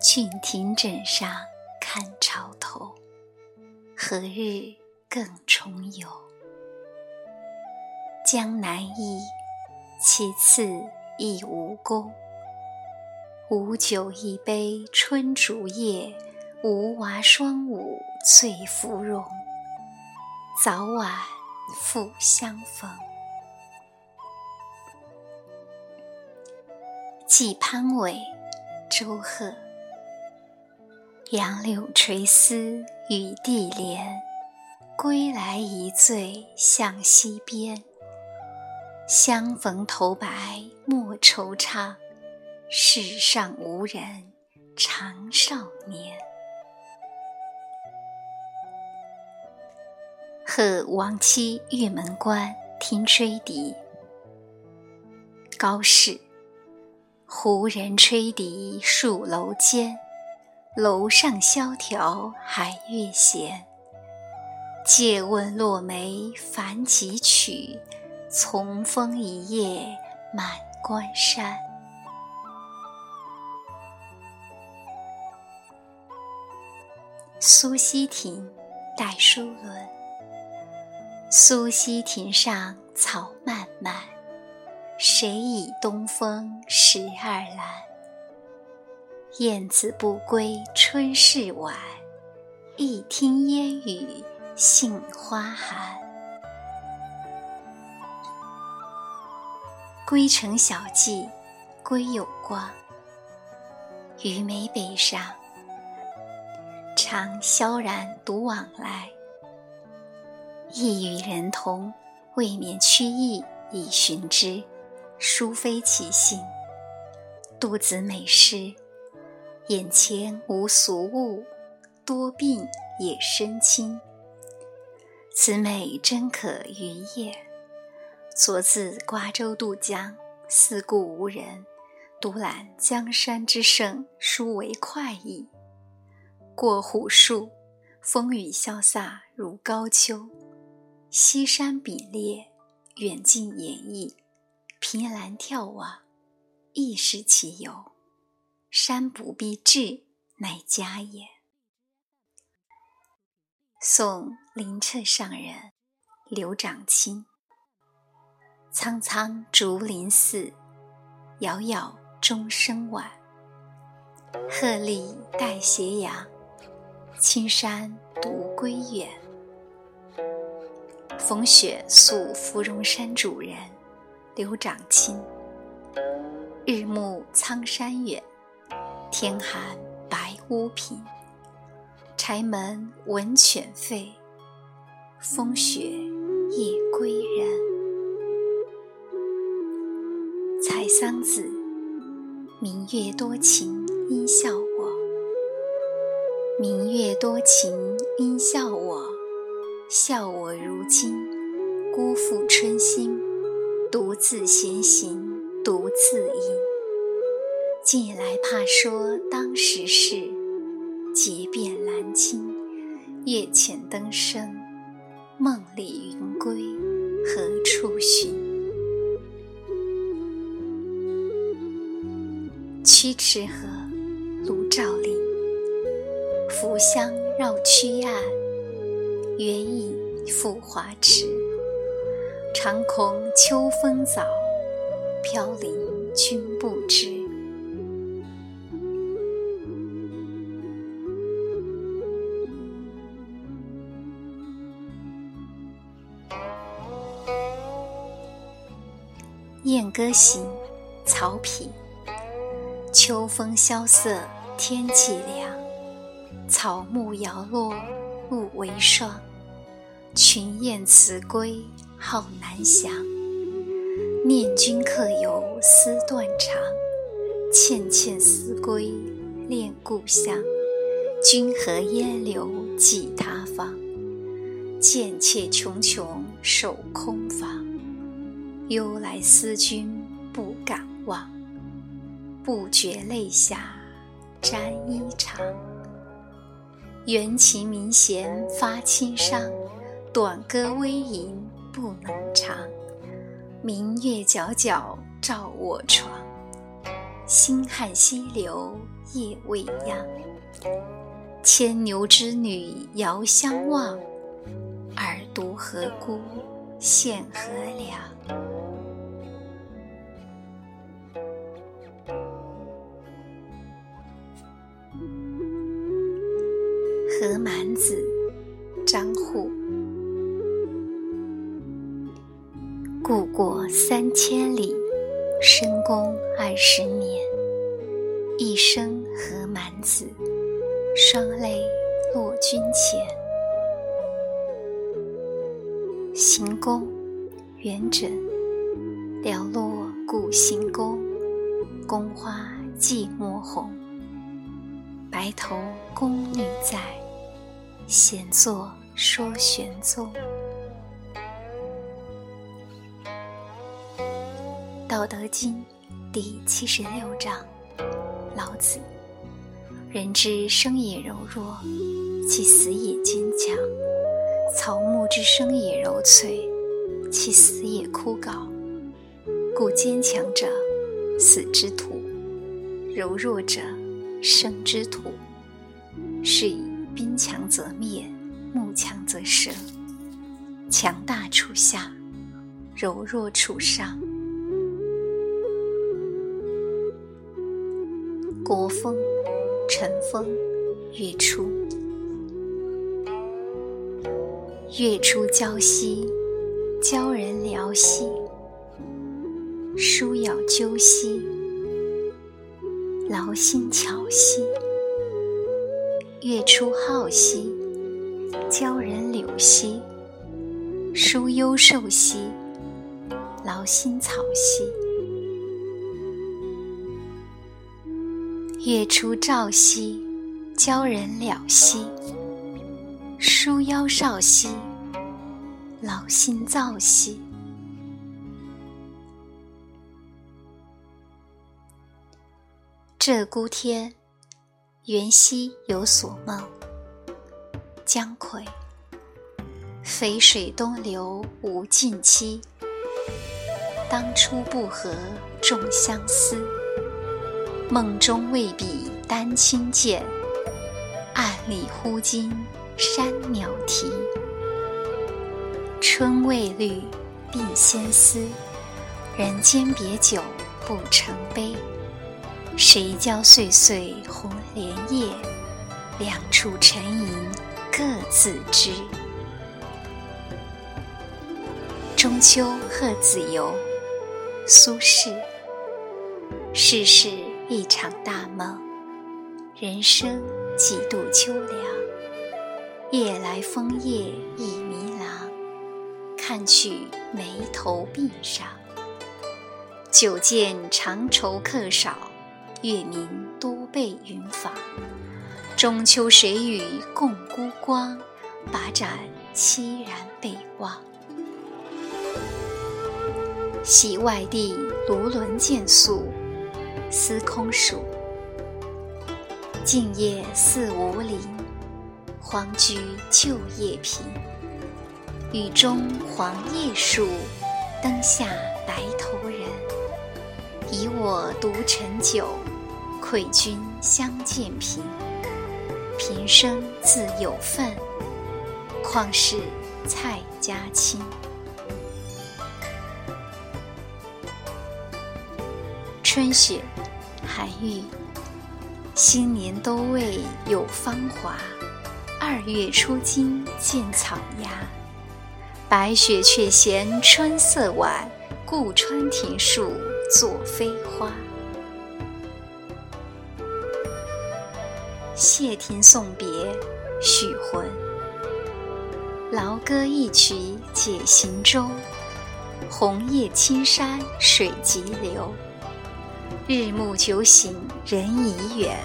郡亭枕上看潮头，何日更重游？江南忆，其次忆吴宫。吴酒一杯春竹叶，吴娃双舞醉芙蓉。早晚复相逢。寄潘伟，周贺。杨柳垂丝雨地连，归来一醉向西边。相逢头白莫惆怅，世上无人长少年。贺王妻玉门关听吹笛，高适。胡人吹笛戍楼间。楼上萧条海月闲，借问落梅凡几曲？从风一夜满关山。苏溪亭戴书伦。苏溪亭上草漫漫，谁倚东风十二阑？燕子不归春事晚，一听烟雨杏花寒。归程小记归有光，虞眉北上，常萧然独往来。意与人同，未免曲意以寻之，殊非其性。杜子美诗。眼前无俗物，多病也身轻。此美真可于夜。昨自瓜州渡江，四顾无人，独览江山之胜，殊为快意。过虎树，风雨潇洒如高秋。西山比列，远近演绎，凭栏眺望，亦是其游。山不必至，乃家也。宋灵澈上人刘长卿。苍苍竹林寺，杳杳钟声晚。鹤唳带斜阳，青山独归远。风雪宿芙蓉山主人刘长卿。日暮苍山远。天寒白屋贫，柴门闻犬吠，风雪夜归人。采桑子，明月多情应笑我。明月多情应笑我，笑我如今辜负春心，独自闲行独自饮。近来怕说当时事，结遍兰青，月浅灯生，梦里云归何处寻？曲池河，卢照邻。浮香绕曲岸，远影复华池。常恐秋风早，飘零君不知。《歌行》曹丕。秋风萧瑟，天气凉，草木摇落，露为霜。群雁辞归号南翔，念君客游思断肠，倩倩思归恋故乡。君何烟柳寄他方？贱妾茕茕守空房。忧来思君不敢忘，不觉泪下沾衣裳。缘起明弦发清伤，短歌微吟不能长。明月皎皎照我床，星汉西流夜未央。牵牛织女遥相望，尔独何辜献河凉。《何满子》张祜。故国三千里，深宫二十年。一生何满子，双泪落君前。行宫，元稹。寥落古行宫，宫花寂寞红。白头宫女在，闲坐说玄宗。《道德经》第七十六章，老子：人之生也柔弱，其死也坚强；草木之生也柔脆，其死也枯槁。故坚强者，死之土；柔弱者，生之土。是以兵强则灭，木强则生。强大处下，柔弱处上。国风，晨风，月初。月出娇兮，娇人寥兮。书咬鸠兮，劳心巧兮。月出皓兮，娇人柳兮。书幽瘦兮，劳心草兮。月出照兮，娇人了兮；舒腰少兮，老心躁兮。鹧鸪天，元夕有所梦。姜夔，淝水东流无尽期。当初不和众相思。梦中未比丹青见，暗里忽惊山鸟啼。春未绿鬓先思，人间别久不成悲。谁教岁岁红莲叶，两处沉吟各自知。中秋贺子游，苏轼。世事。一场大梦，人生几度秋凉。夜来风叶已迷廊，看去眉头鬓上。久见长愁客少，月明多被云妨。中秋谁与共孤光？把盏凄然北望。喜外地卢纶见宿。司空曙，静夜思无陵，荒居旧业频。雨中黄叶树，灯下白头人。以我独陈酒，愧君相见频。平生自有份，况是蔡家亲。春雪。韩愈，新年都未有芳华，二月初惊见草芽。白雪却嫌春色晚，故穿庭树作飞花。谢霆送别，许浑。劳歌一曲解行舟，红叶青山水急流。日暮酒醒人已远，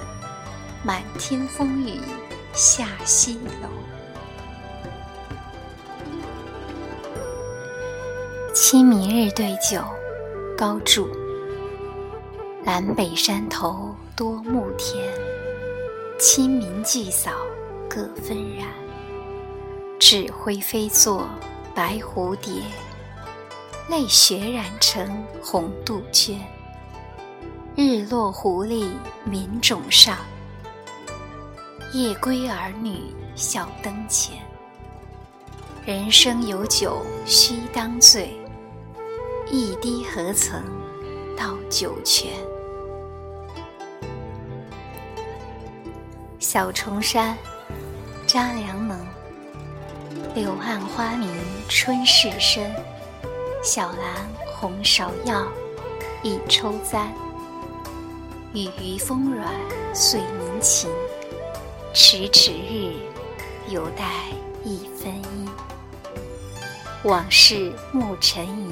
满天风雨下西楼。清明日对酒，高筑。南北山头多暮田，清明祭扫各纷然。纸灰飞作白蝴蝶，泪血染成红杜鹃。日落湖里明冢上，夜归儿女笑灯前。人生有酒须当醉，一滴何曾到九泉。小重山，扎良能。柳暗花明春事深，小兰红芍药，一抽簪。雨余风软碎凝情，迟迟日，犹待一分阴。往事暮沉吟，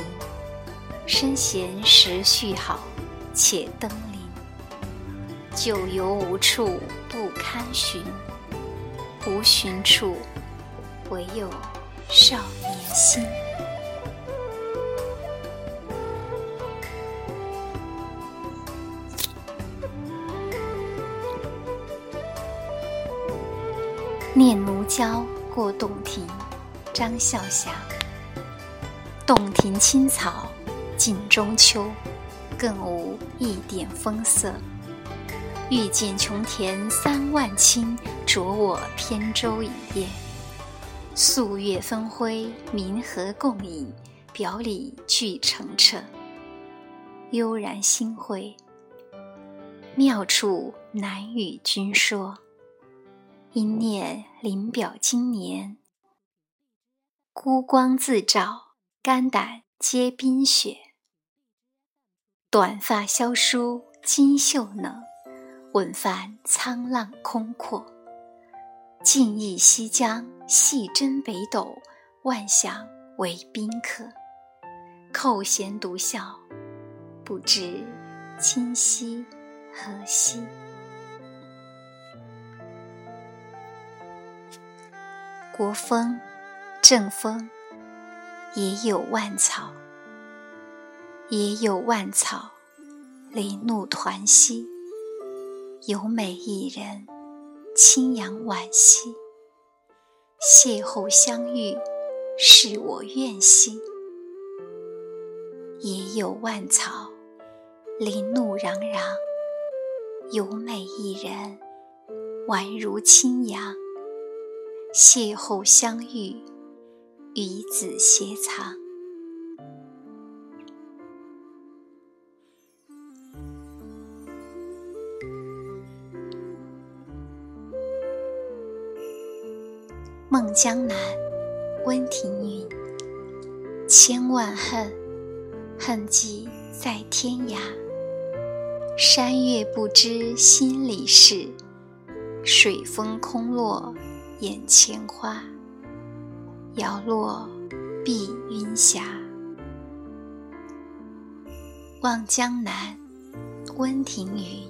身闲时序好，且登临。旧游无处不堪寻，无寻处，唯有少年心。念奴娇·过洞庭，张孝霞。洞庭青草近中秋，更无一点风色。欲见琼田三万顷，着我扁舟一叶。素月分辉，明和共饮，表里俱澄澈。悠然心会，妙处难与君说。因念临表今年，孤光自照，肝胆皆冰雪。短发萧疏金秀能，稳泛沧浪空阔。尽忆西江，细斟北斗，万象为宾客。扣舷独笑，不知今夕何夕。国风，正风，也有万草，也有万草，林怒团兮，有美一人，清扬婉兮。邂逅相遇，是我愿兮。也有万草，林怒攘攘，有美一人，宛如清扬。邂逅相遇，与子偕藏。梦江南，温庭筠。千万恨，恨寄在天涯。山月不知心里事，水风空落。眼前花，摇落碧云霞。望江南，温庭筠。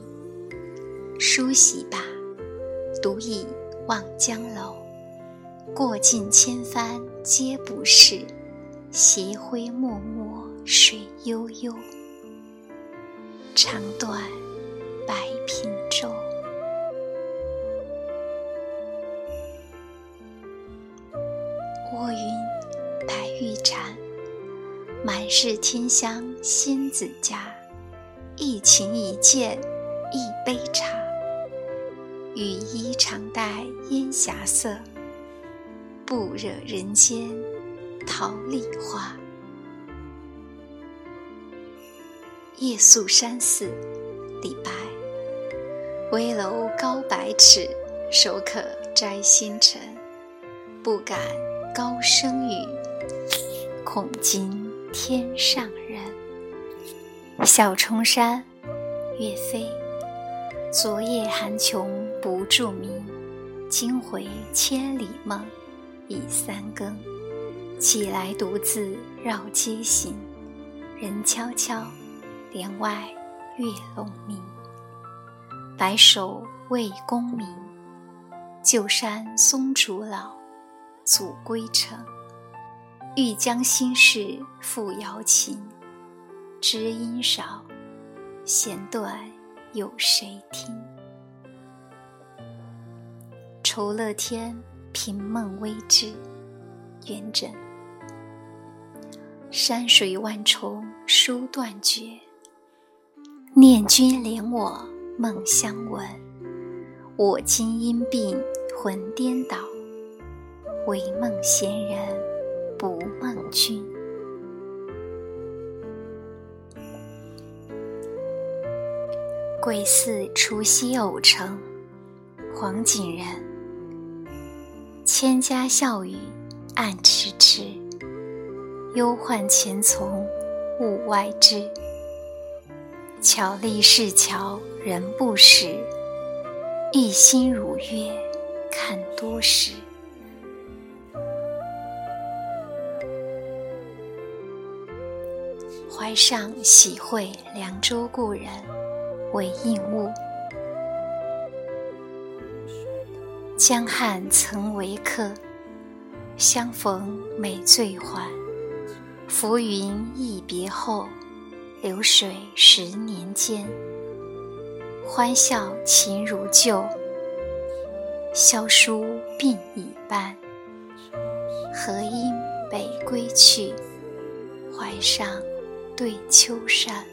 梳洗罢，独倚望江楼。过尽千帆皆不是，斜晖脉脉水悠悠。长断白苹是天香仙子家，一情一见一杯茶。雨衣常带烟霞色，不惹人间桃李花。夜宿山寺，李白。危楼高百尺，手可摘星辰。不敢高声语，恐惊。天上人，小重山，岳飞。昨夜寒穷不住眠，今回千里梦，已三更。起来独自绕街行，人悄悄，帘外月胧明。白首为功名。旧山松竹老，阻归程。欲将心事付瑶琴，知音少，弦断有谁听？酬乐天，凭梦微志，元稹。山水万重书断绝，念君怜我梦相闻。我今因病魂颠倒，唯梦闲人。不梦君。鬼寺除夕偶成，黄景仁。千家笑语暗迟迟，忧患前从物外知。巧立市桥人不识，一心如月看多时。怀上喜会凉州故人，为应物。江汉曾为客，相逢每醉还。浮云一别后，流水十年间。欢笑情如旧，萧疏鬓已斑。何因北归去，怀上。对秋山，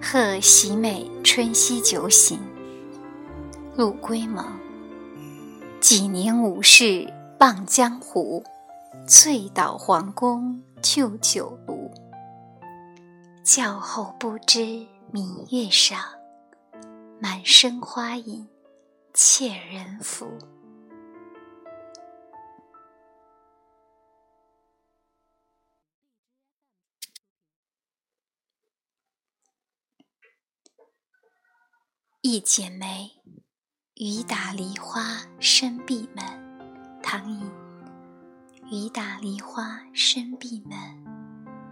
贺喜美春夕酒醒，陆龟蒙。几年无事傍江湖，醉倒皇宫旧酒炉。教后不知明月上，满身花影。窃人府。一剪梅，雨打梨花深闭门。唐寅。雨打梨花深闭门，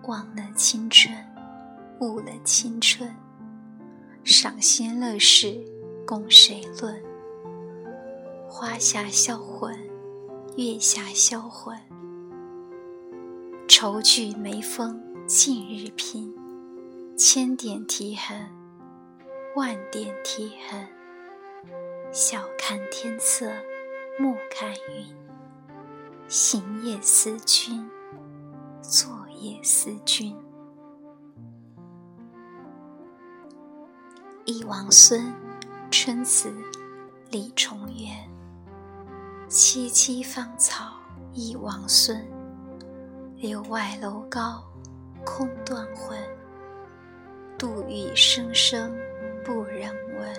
忘了青春，误了青春。赏心乐事，供谁论？花下销魂，月下销魂。愁聚眉峰尽日拼，千点啼痕，万点啼痕。晓看天色，暮看云。行夜思君，坐夜思君。忆王孙，春词，李重元。萋萋芳草一王孙，柳外楼高，空断魂。杜宇声声不忍闻，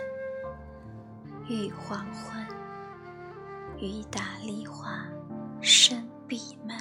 欲黄昏，雨打梨花深闭门。